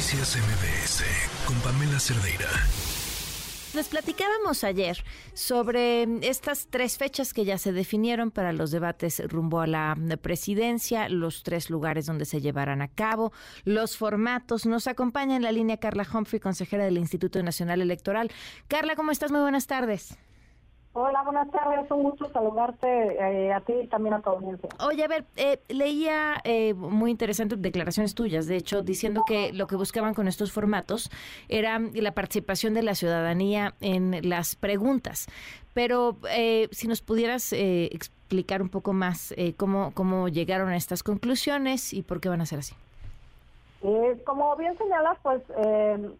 Noticias MBS con Pamela Cerdeira. Les platicábamos ayer sobre estas tres fechas que ya se definieron para los debates rumbo a la presidencia, los tres lugares donde se llevarán a cabo, los formatos. Nos acompaña en la línea Carla Humphrey, consejera del Instituto Nacional Electoral. Carla, ¿cómo estás? Muy buenas tardes. Hola, buenas tardes. Un gusto saludarte eh, a ti y también a tu audiencia. Oye, a ver, eh, leía eh, muy interesantes declaraciones tuyas, de hecho, diciendo que lo que buscaban con estos formatos era la participación de la ciudadanía en las preguntas. Pero si nos pudieras explicar un poco más cómo, cómo llegaron a estas conclusiones y por qué van a ser así. Eh, como bien señalas, pues eh,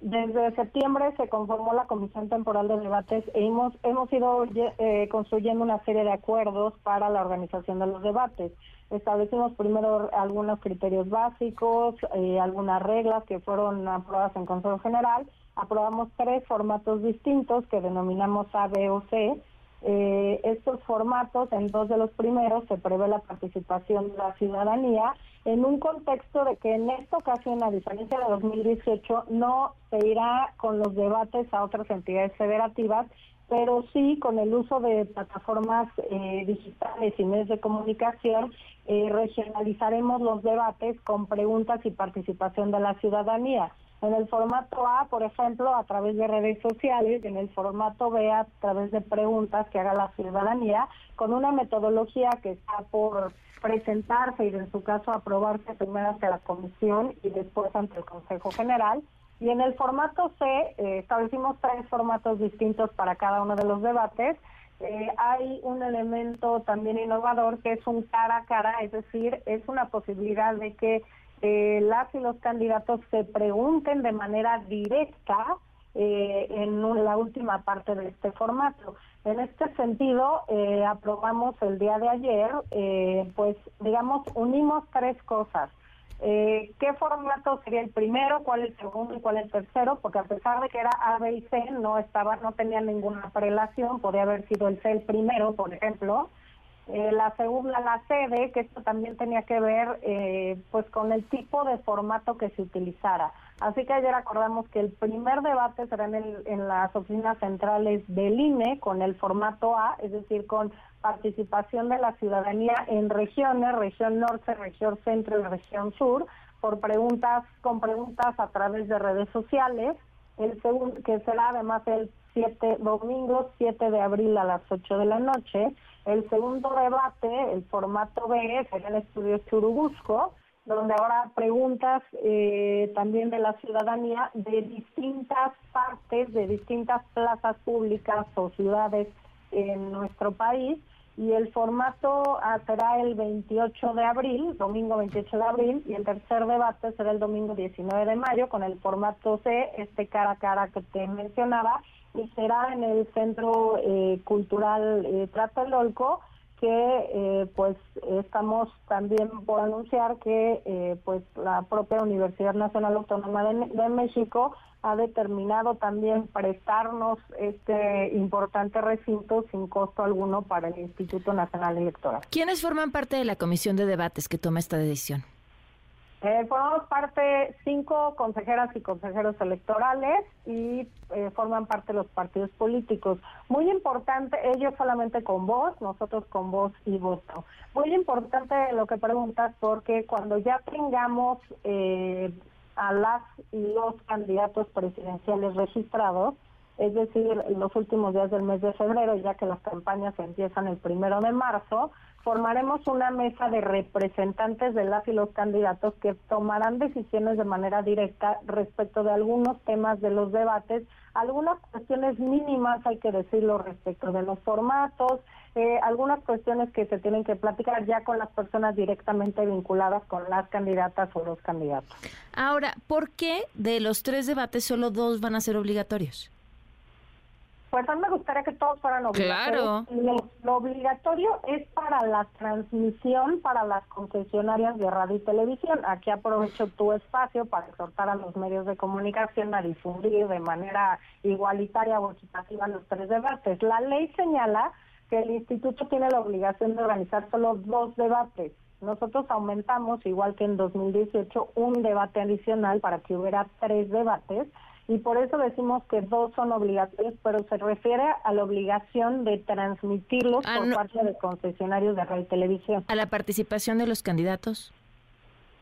desde septiembre se conformó la Comisión Temporal de Debates e hemos, hemos ido eh, construyendo una serie de acuerdos para la organización de los debates. Establecimos primero algunos criterios básicos, algunas reglas que fueron aprobadas en Consejo General. Aprobamos tres formatos distintos que denominamos A, B o C. estos formatos, en dos de los primeros, se prevé la participación de la ciudadanía en un contexto de que en esta ocasión, a diferencia de 2018, no se irá con los debates a otras entidades federativas, pero sí con el uso de plataformas eh, digitales y medios de comunicación, eh, regionalizaremos los debates con preguntas y participación de la ciudadanía. En el formato A, por ejemplo, a través de redes sociales, y en el formato B, a través de preguntas que haga la ciudadanía, con una metodología que está por presentarse y en su caso aprobarse primero ante la comisión y después ante el Consejo General. Y en el formato C eh, establecimos tres formatos distintos para cada uno de los debates. Eh, hay un elemento también innovador que es un cara a cara, es decir, es una posibilidad de que eh, las y los candidatos se pregunten de manera directa eh, en la última parte de este formato. En este sentido, eh, aprobamos el día de ayer, eh, pues digamos, unimos tres cosas. Eh, ¿Qué formato sería el primero, cuál el segundo y cuál el tercero? Porque a pesar de que era A, B y C, no estaba, no tenía ninguna prelación, podría haber sido el C el primero, por ejemplo. Eh, la segunda, la sede, que esto también tenía que ver eh, pues con el tipo de formato que se utilizara. Así que ayer acordamos que el primer debate será en, en las oficinas centrales del INE con el formato A, es decir, con participación de la ciudadanía en regiones, región norte, región centro y región sur, por preguntas, con preguntas a través de redes sociales. El segundo, que será además el 7, domingo 7 de abril a las 8 de la noche. El segundo debate, el formato B, será el estudio Churubusco, donde habrá preguntas eh, también de la ciudadanía de distintas partes, de distintas plazas públicas o ciudades en nuestro país. Y el formato ah, será el 28 de abril, domingo 28 de abril, y el tercer debate será el domingo 19 de mayo con el formato C, este cara a cara que te mencionaba, y será en el Centro eh, Cultural eh, que eh, pues estamos también por anunciar que eh, pues la propia Universidad Nacional Autónoma de, México ha determinado también prestarnos este importante recinto sin costo alguno para el Instituto Nacional Electoral. ¿Quiénes forman parte de la comisión de debates que toma esta decisión? Eh, formamos parte cinco consejeras y consejeros electorales y eh, forman parte de los partidos políticos. Muy importante, ellos solamente con voz, nosotros con voz y voto. Muy importante lo que preguntas porque cuando ya tengamos eh, a las y los candidatos presidenciales registrados, es decir, los últimos días del mes de febrero, ya que las campañas empiezan el primero de marzo, formaremos una mesa de representantes de las y los candidatos que tomarán decisiones de manera directa respecto de algunos temas de los debates, algunas cuestiones mínimas, hay que decirlo, respecto de los formatos, eh, algunas cuestiones que se tienen que platicar ya con las personas directamente vinculadas con las candidatas o los candidatos. Ahora, ¿por qué de los tres debates solo dos van a ser obligatorios? Pues a mí me gustaría que todos fueran obligatorios. Claro. Lo, obligatorio es para la transmisión para las concesionarias de radio y televisión. Aquí aprovecho tu espacio para exhortar a los medios de comunicación a difundir de manera igualitaria o equitativa los tres debates. La ley señala que el instituto tiene la obligación de organizar solo dos debates nosotros aumentamos, igual que en 2018, un debate adicional para que hubiera tres debates y por eso decimos que dos son obligatorios, pero se refiere a la obligación de transmitirlos ah, por parte de concesionarios de radio y televisión. ¿A la participación de los candidatos?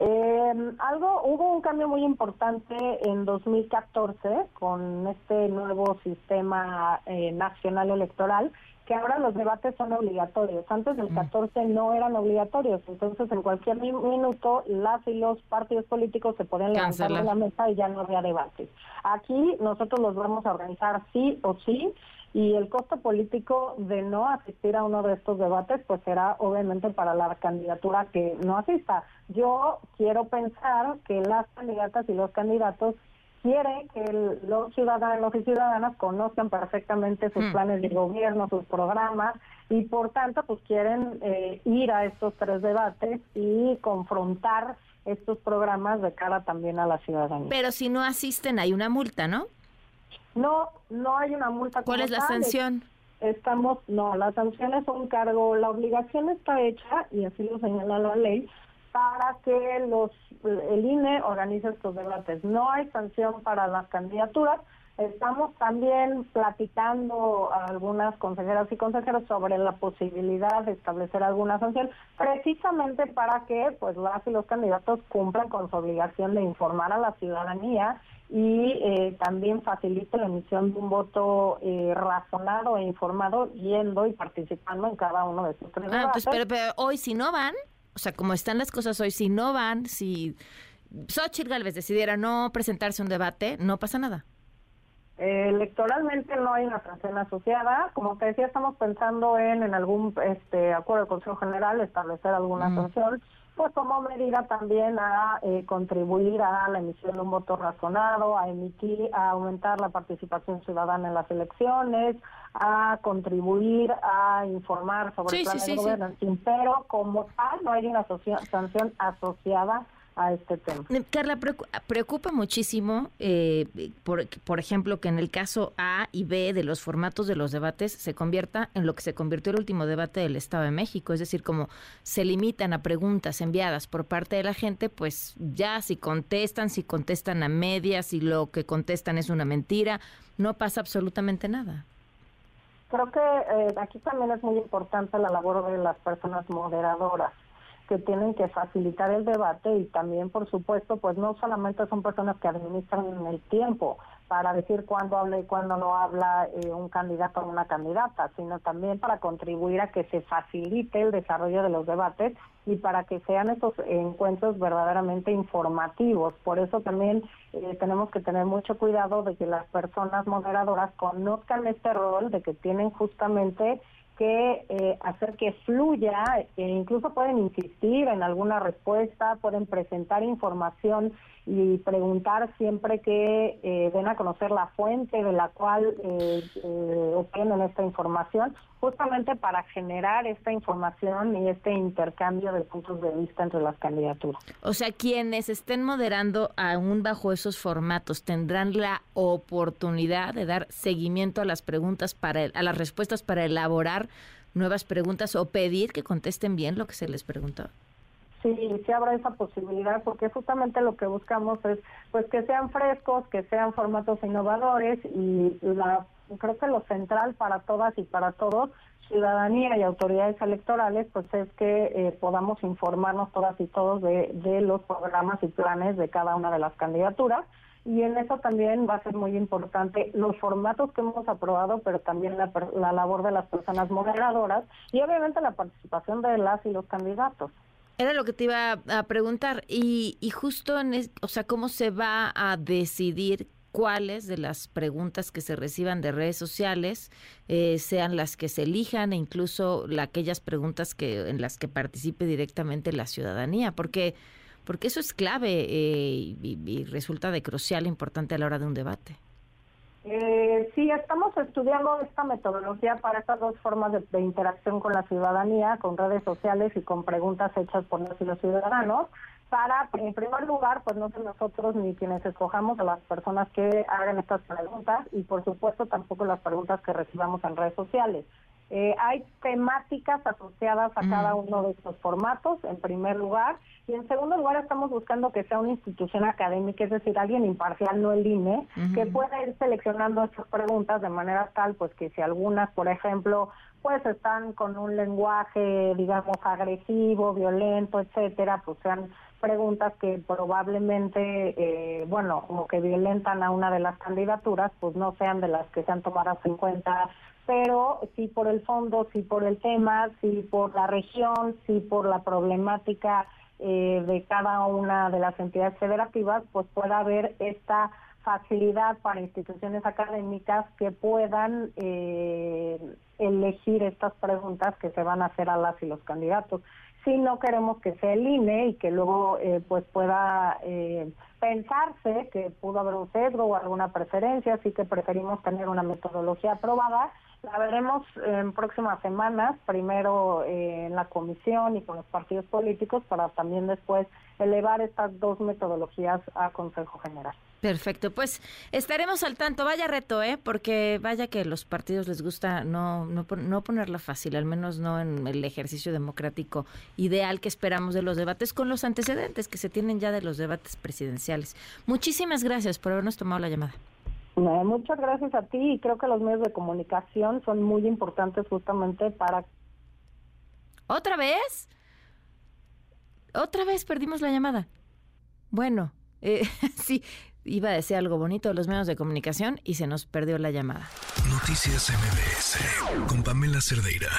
Eh, algo hubo un cambio muy importante en 2014 con este nuevo sistema eh, nacional electoral que ahora los debates son obligatorios. Antes del 14 mm. no eran obligatorios, entonces en cualquier minuto las y los partidos políticos se podían levantar de la mesa y ya no había debates. Aquí nosotros los vamos a organizar sí o sí y el costo político de no asistir a uno de estos debates pues será obviamente para la candidatura que no asista. Yo quiero pensar que las candidatas y los candidatos quiere que los ciudadanos y ciudadanas conozcan perfectamente sus hmm. planes de gobierno, sus programas y por tanto pues quieren eh, ir a estos tres debates y confrontar estos programas de cara también a la ciudadanía. Pero si no asisten hay una multa, ¿no? No, no hay una multa. ¿Cuál es la sanción? Estamos, no, la sanción es un cargo, la obligación está hecha y así lo señala la ley para que los el INE organice estos debates. No hay sanción para las candidaturas. Estamos también platicando a algunas consejeras y consejeros sobre la posibilidad de establecer alguna sanción, precisamente para que pues las y los candidatos cumplan con su obligación de informar a la ciudadanía y eh, también facilite la emisión de un voto eh, razonado e informado yendo y participando en cada uno de sus tres ah, pues, pero, pero hoy si no van, o sea, como están las cosas hoy, si no van, si Xochitl Galvez decidiera no presentarse un debate, no pasa nada. Electoralmente no hay una sanción asociada. Como te decía, estamos pensando en en algún este acuerdo del Consejo General establecer alguna sanción, pues como medida también a eh, contribuir a la emisión de un voto razonado, a emitir, a aumentar la participación ciudadana en las elecciones, a contribuir a informar sobre el plan de gobierno, pero como tal no hay una sanción asociada a este tema. Eh, Carla, preocupa muchísimo, eh, por, por, ejemplo, que en el caso A y B de los formatos de los debates se convierta en lo que se convirtió el último debate del Estado de México, es decir, como se limitan a preguntas enviadas por parte de la gente, pues ya si contestan, si contestan a medias, si lo que contestan es una mentira, no pasa absolutamente nada. Creo que eh, aquí también es muy importante la labor de las personas moderadoras que tienen que facilitar el debate y también, por supuesto, pues no solamente son personas que administran el tiempo, para decir cuándo habla y cuándo no habla eh, un candidato o una candidata, sino también para contribuir a que se facilite el desarrollo de los debates y para que sean esos encuentros verdaderamente informativos. Por eso también eh, tenemos que tener mucho cuidado de que las personas moderadoras conozcan este rol, de que tienen justamente que eh, hacer que fluya, e incluso pueden insistir en alguna respuesta, pueden presentar información y preguntar siempre que eh, den a conocer la fuente de la cual eh, eh, obtienen esta información, justamente para generar esta información y este intercambio de puntos de vista entre las candidaturas. O sea, quienes estén moderando aún bajo esos formatos tendrán la oportunidad de dar seguimiento a las preguntas para a las respuestas para elaborar nuevas preguntas o pedir que contesten bien lo que se les preguntó. Sí, sí habrá esa posibilidad porque justamente lo que buscamos es pues que sean frescos, que sean formatos innovadores y la creo que lo central para todas y para todos ciudadanía y autoridades electorales, pues es que eh, podamos informarnos todas y todos de, de los programas y planes de cada una de las candidaturas. Y en eso también va a ser muy importante los formatos que hemos aprobado, pero también la, la labor de las personas moderadoras y obviamente la participación de las y los candidatos. Era lo que te iba a preguntar. Y, y justo en, o sea, ¿cómo se va a decidir cuáles de las preguntas que se reciban de redes sociales eh, sean las que se elijan e incluso aquellas preguntas que en las que participe directamente la ciudadanía? Porque, porque eso es clave eh, y, resulta de crucial importante a la hora de un debate. Eh, sí, estamos estudiando esta metodología para estas dos formas de, interacción con la ciudadanía, con redes sociales y con preguntas hechas por los, ciudadanos, para, en primer lugar, pues no ser nosotros ni quienes escojamos a las personas que hagan estas preguntas y, por supuesto, tampoco las preguntas que recibamos en redes sociales. Eh, hay temáticas asociadas a cada uno de estos formatos, en primer lugar, y en segundo lugar estamos buscando que sea una institución académica, es decir, alguien imparcial, no el INE, que pueda ir seleccionando estas preguntas de manera tal, pues que si algunas, por ejemplo, pues están con un lenguaje, digamos, agresivo, violento, etcétera, pues sean preguntas que probablemente, eh, bueno, como que violentan a una de las candidaturas, pues no sean de las que sean tomadas en cuenta, pero sí por el fondo, sí por el tema, sí por la región, sí por la problemática eh, de cada una de las entidades federativas, pues pueda haber esta facilidad para instituciones académicas que puedan eh, elegir estas preguntas que se van a hacer a las y los candidatos. Si no queremos que sea el INE y que luego eh, pues pueda pensarse que pudo haber un sesgo o alguna preferencia, así que preferimos tener una metodología aprobada. La veremos en próximas semanas, primero eh, en la comisión y con los partidos políticos, para también después elevar estas dos metodologías a Consejo General. Perfecto, pues estaremos al tanto. Vaya reto, ¿eh? Porque vaya que los partidos les gusta no, no, no ponerla fácil, al menos no en el ejercicio democrático ideal que esperamos de los debates con los antecedentes que se tienen ya de los debates presidenciales. Muchísimas gracias por habernos tomado la llamada. Muchas gracias a ti y creo que los medios de comunicación son muy importantes justamente para... ¿Otra vez? Otra vez perdimos la llamada. Bueno, eh, sí, iba a decir algo bonito de los medios de comunicación y se nos perdió la llamada. Noticias MBS con Pamela Cerdeira.